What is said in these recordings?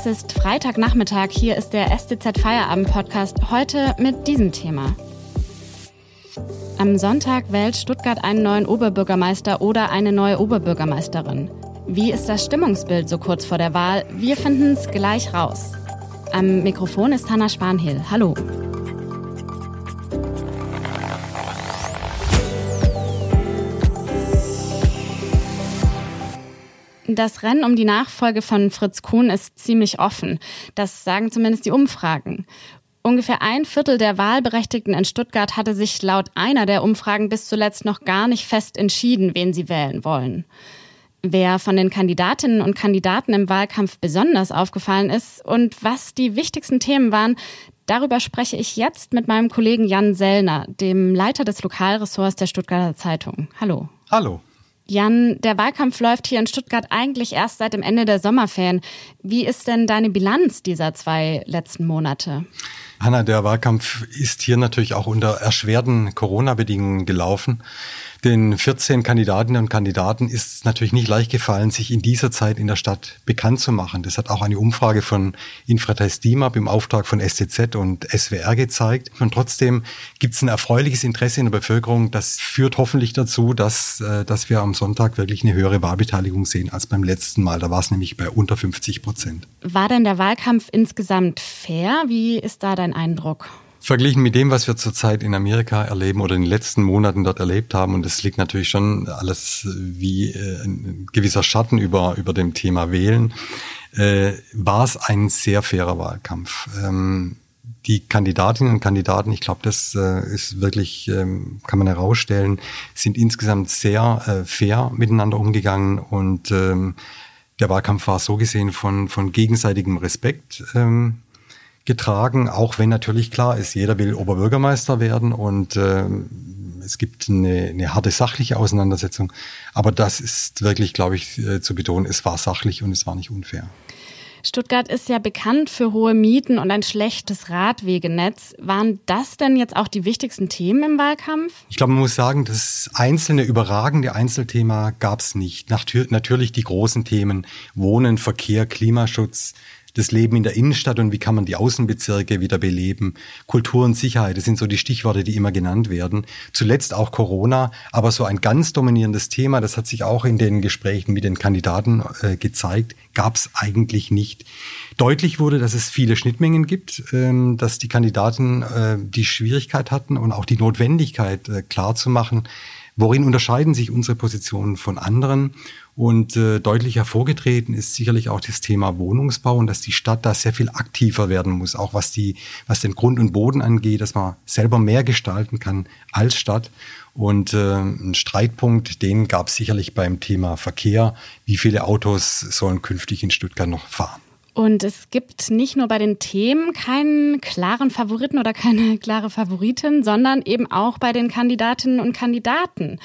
Es ist Freitagnachmittag. Hier ist der STZ Feierabend Podcast. Heute mit diesem Thema. Am Sonntag wählt Stuttgart einen neuen Oberbürgermeister oder eine neue Oberbürgermeisterin. Wie ist das Stimmungsbild so kurz vor der Wahl? Wir finden es gleich raus. Am Mikrofon ist Hanna Spanhill. Hallo. Das Rennen um die Nachfolge von Fritz Kuhn ist ziemlich offen. Das sagen zumindest die Umfragen. Ungefähr ein Viertel der Wahlberechtigten in Stuttgart hatte sich laut einer der Umfragen bis zuletzt noch gar nicht fest entschieden, wen sie wählen wollen. Wer von den Kandidatinnen und Kandidaten im Wahlkampf besonders aufgefallen ist und was die wichtigsten Themen waren, darüber spreche ich jetzt mit meinem Kollegen Jan Sellner, dem Leiter des Lokalressorts der Stuttgarter Zeitung. Hallo. Hallo. Jan, der Wahlkampf läuft hier in Stuttgart eigentlich erst seit dem Ende der Sommerferien. Wie ist denn deine Bilanz dieser zwei letzten Monate? Hanna, der Wahlkampf ist hier natürlich auch unter erschwerten Corona-Bedingungen gelaufen. Den 14 Kandidatinnen und Kandidaten ist es natürlich nicht leicht gefallen, sich in dieser Zeit in der Stadt bekannt zu machen. Das hat auch eine Umfrage von Infratest DIMAP im Auftrag von STZ und SWR gezeigt. Und trotzdem gibt es ein erfreuliches Interesse in der Bevölkerung. Das führt hoffentlich dazu, dass, äh, dass wir am Sonntag wirklich eine höhere Wahlbeteiligung sehen als beim letzten Mal. Da war es nämlich bei unter 50 Prozent. War denn der Wahlkampf insgesamt fair? Wie ist da dein Eindruck? Verglichen mit dem, was wir zurzeit in Amerika erleben oder in den letzten Monaten dort erlebt haben, und es liegt natürlich schon alles wie äh, ein gewisser Schatten über, über dem Thema Wählen, äh, war es ein sehr fairer Wahlkampf. Ähm, die Kandidatinnen und Kandidaten, ich glaube, das äh, ist wirklich, ähm, kann man herausstellen, sind insgesamt sehr äh, fair miteinander umgegangen und ähm, der Wahlkampf war so gesehen von, von gegenseitigem Respekt ähm, getragen, auch wenn natürlich klar ist, jeder will Oberbürgermeister werden und äh, es gibt eine, eine harte sachliche Auseinandersetzung. Aber das ist wirklich, glaube ich, äh, zu betonen, es war sachlich und es war nicht unfair. Stuttgart ist ja bekannt für hohe Mieten und ein schlechtes Radwegenetz. Waren das denn jetzt auch die wichtigsten Themen im Wahlkampf? Ich glaube, man muss sagen, das einzelne überragende Einzelthema gab es nicht. Natürlich die großen Themen Wohnen, Verkehr, Klimaschutz, das Leben in der Innenstadt und wie kann man die Außenbezirke wieder beleben. Kultur und Sicherheit, das sind so die Stichworte, die immer genannt werden. Zuletzt auch Corona, aber so ein ganz dominierendes Thema, das hat sich auch in den Gesprächen mit den Kandidaten äh, gezeigt, gab es eigentlich nicht. Deutlich wurde, dass es viele Schnittmengen gibt, ähm, dass die Kandidaten äh, die Schwierigkeit hatten und auch die Notwendigkeit äh, klar zu machen, worin unterscheiden sich unsere Positionen von anderen und äh, deutlich hervorgetreten ist sicherlich auch das Thema Wohnungsbau und dass die Stadt da sehr viel aktiver werden muss, auch was die, was den Grund und Boden angeht, dass man selber mehr gestalten kann als Stadt. Und äh, ein Streitpunkt, den gab es sicherlich beim Thema Verkehr. Wie viele Autos sollen künftig in Stuttgart noch fahren? Und es gibt nicht nur bei den Themen keinen klaren Favoriten oder keine klare Favoritin, sondern eben auch bei den Kandidatinnen und Kandidaten.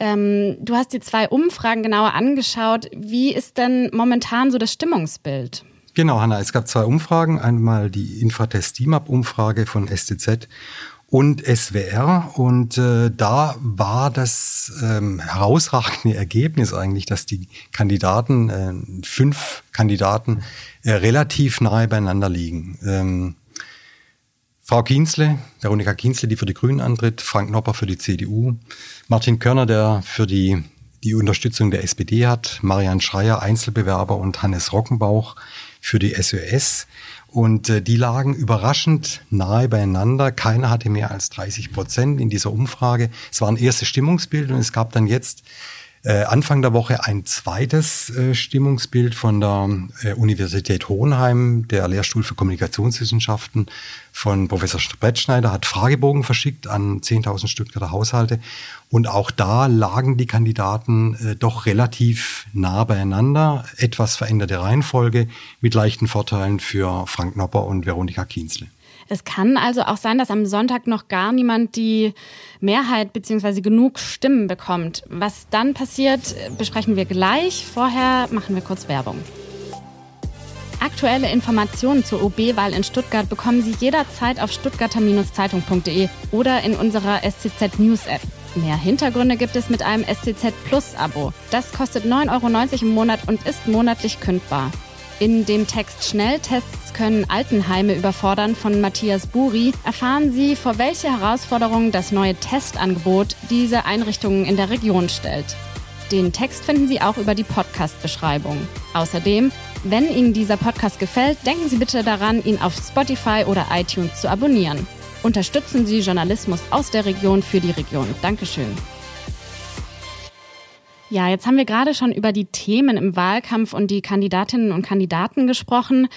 Ähm, du hast die zwei Umfragen genauer angeschaut. Wie ist denn momentan so das Stimmungsbild? Genau, Hanna, es gab zwei Umfragen. Einmal die Infratest-DIMAP-Umfrage von STZ und SWR. Und äh, da war das ähm, herausragende Ergebnis eigentlich, dass die Kandidaten, äh, fünf Kandidaten, äh, relativ nahe beieinander liegen. Ähm, Frau Kienzle, Veronika Kienzle, die für die Grünen antritt, Frank Nopper für die CDU, Martin Körner, der für die, die Unterstützung der SPD hat, Marian Schreier, Einzelbewerber und Hannes Rockenbauch für die SÖS. Und äh, die lagen überraschend nahe beieinander. Keiner hatte mehr als 30 Prozent in dieser Umfrage. Es war ein erstes Stimmungsbild und es gab dann jetzt Äh, Anfang der Woche ein zweites äh, Stimmungsbild von der äh, Universität Hohenheim, der Lehrstuhl für Kommunikationswissenschaften von Professor Brettschneider hat Fragebogen verschickt an 10.000 Stuttgarter Haushalte. Und auch da lagen die Kandidaten doch relativ nah beieinander. Etwas veränderte Reihenfolge mit leichten Vorteilen für Frank Nopper und Veronika Kienzle. Es kann also auch sein, dass am Sonntag noch gar niemand die Mehrheit bzw. genug Stimmen bekommt. Was dann passiert, besprechen wir gleich. Vorher machen wir kurz Werbung. Aktuelle Informationen zur OB-Wahl in Stuttgart bekommen Sie jederzeit auf stuttgarter-zeitung.de oder in unserer SCZ News App. Mehr Hintergründe gibt es mit einem SCZ Plus Abo. Das kostet 9,90 Euro im Monat und ist monatlich kündbar. In dem Text Schnelltests können Altenheime überfordern von Matthias Buri erfahren Sie, vor welche Herausforderungen das neue Testangebot diese Einrichtungen in der Region stellt. Den Text finden Sie auch über die Podcast-Beschreibung. Außerdem, wenn Ihnen dieser Podcast gefällt, denken Sie bitte daran, ihn auf Spotify oder iTunes zu abonnieren. Unterstützen Sie Journalismus aus der Region für die Region. Dankeschön. Ja, jetzt haben wir gerade schon über die Themen im Wahlkampf und die Kandidatinnen und Kandidaten gesprochen.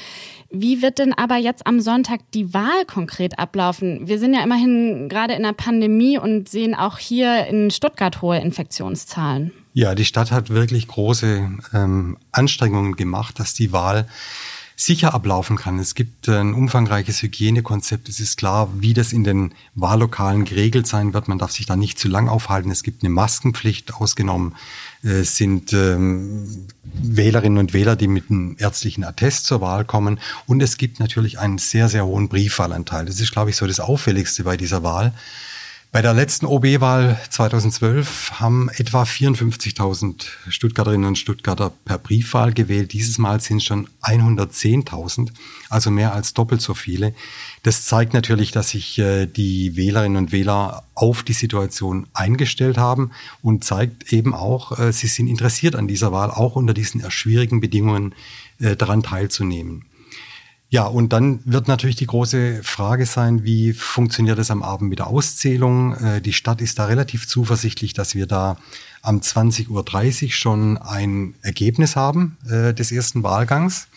Wie wird denn aber jetzt am Sonntag die Wahl konkret ablaufen? Wir sind ja immerhin gerade in der Pandemie und sehen auch hier in Stuttgart hohe Infektionszahlen. Ja, die Stadt hat wirklich große ähm, Anstrengungen gemacht, dass die Wahl sicher ablaufen kann. Es gibt ein umfangreiches Hygienekonzept. Es ist klar, wie das in den Wahllokalen geregelt sein wird. Man darf sich da nicht zu lang aufhalten. Es gibt eine Maskenpflicht ausgenommen. Es sind ähm, Wählerinnen und Wähler, die mit einem ärztlichen Attest zur Wahl kommen. Und es gibt natürlich einen sehr, sehr hohen Briefwahlanteil. Das ist, glaube ich, so das Auffälligste bei dieser Wahl. Bei der letzten OB-Wahl 2012 haben etwa 54.000 Stuttgarterinnen und Stuttgarter per Briefwahl gewählt. Dieses Mal sind schon 110.000, also mehr als doppelt so viele. Das zeigt natürlich, dass sich äh, die Wählerinnen und Wähler auf die Situation eingestellt haben und zeigt eben auch, äh, sie sind interessiert an dieser Wahl, auch unter diesen schwierigen Bedingungen äh, daran teilzunehmen. Ja, und dann wird natürlich die große Frage sein, wie funktioniert es am Abend mit der Auszählung? Äh, die Stadt ist da relativ zuversichtlich, dass wir da am 20.30 Uhr schon ein Ergebnis haben äh, des ersten Wahlgangs.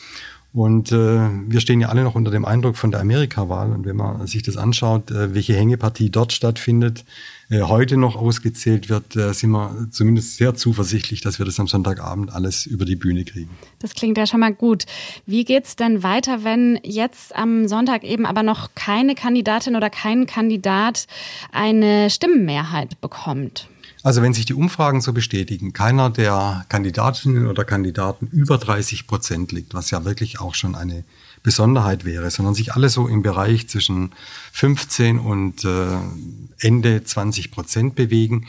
Und äh, wir stehen ja alle noch unter dem Eindruck von der Amerikawahl. Und wenn man sich das anschaut, äh, welche Hängepartie dort stattfindet, äh, heute noch ausgezählt wird, äh, sind wir zumindest sehr zuversichtlich, dass wir das am Sonntagabend alles über die Bühne kriegen. Das klingt ja schon mal gut. Wie geht's denn weiter, wenn jetzt am Sonntag eben aber noch keine Kandidatin oder kein Kandidat eine Stimmenmehrheit bekommt? Also wenn sich die Umfragen so bestätigen, keiner der Kandidatinnen oder Kandidaten über 30 Prozent liegt, was ja wirklich auch schon eine Besonderheit wäre, sondern sich alle so im Bereich zwischen 15 und äh, Ende 20 Prozent bewegen,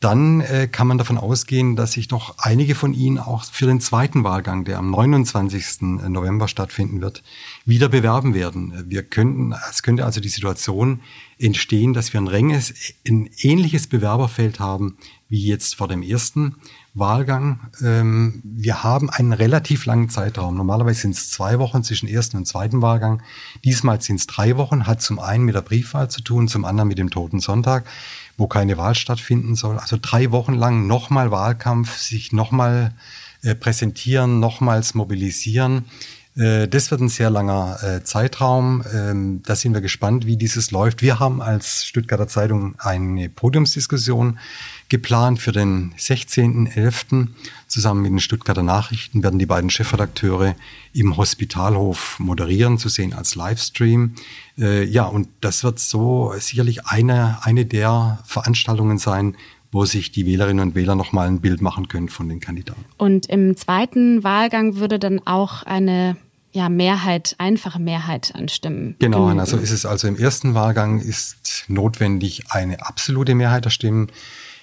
dann äh, kann man davon ausgehen, dass sich doch einige von Ihnen auch für den zweiten Wahlgang, der am 29. November stattfinden wird, wieder bewerben werden. Wir könnten, es könnte also die Situation entstehen, dass wir ein, renges, ein ähnliches Bewerberfeld haben wie jetzt vor dem ersten Wahlgang. Ähm, wir haben einen relativ langen Zeitraum. Normalerweise sind es zwei Wochen zwischen ersten und zweiten Wahlgang. Diesmal sind es drei Wochen, hat zum einen mit der Briefwahl zu tun, zum anderen mit dem Toten Sonntag wo keine Wahl stattfinden soll. Also drei Wochen lang nochmal Wahlkampf, sich nochmal äh, präsentieren, nochmals mobilisieren. Äh, das wird ein sehr langer äh, Zeitraum. Ähm, da sind wir gespannt, wie dieses läuft. Wir haben als Stuttgarter Zeitung eine Podiumsdiskussion geplant für den 16.11. Zusammen mit den Stuttgarter Nachrichten werden die beiden Chefredakteure im Hospitalhof moderieren, zu sehen als Livestream. Äh, ja, und das wird so sicherlich eine, eine der Veranstaltungen sein, wo sich die Wählerinnen und Wähler nochmal ein Bild machen können von den Kandidaten. Und im zweiten Wahlgang würde dann auch eine ja, Mehrheit, einfache Mehrheit an Stimmen. Genau, genügen. also ist es also im ersten Wahlgang ist notwendig eine absolute Mehrheit der Stimmen.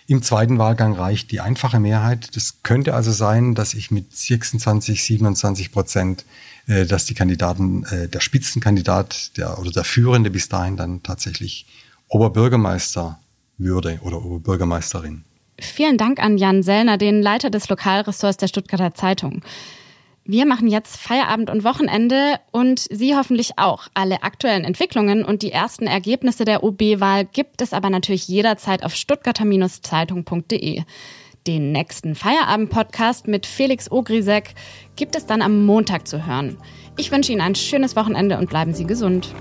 Im zweiten Wahlgang reicht die einfache Mehrheit. Das könnte also sein, dass ich mit 26, 27 Prozent, äh, dass die Kandidaten, äh, der Spitzenkandidat der, oder der Führende bis dahin dann tatsächlich Oberbürgermeister würde oder Oberbürgermeisterin. Vielen Dank an Jan Sellner, den Leiter des Lokalressorts der Stuttgarter Zeitung. Wir machen jetzt Feierabend und Wochenende und Sie hoffentlich auch. Alle aktuellen Entwicklungen und die ersten Ergebnisse der OB-Wahl gibt es aber natürlich jederzeit auf stuttgarter-zeitung.de. Den nächsten Feierabend-Podcast mit Felix Ogrisek gibt es dann am Montag zu hören. Ich wünsche Ihnen ein schönes Wochenende und bleiben Sie gesund.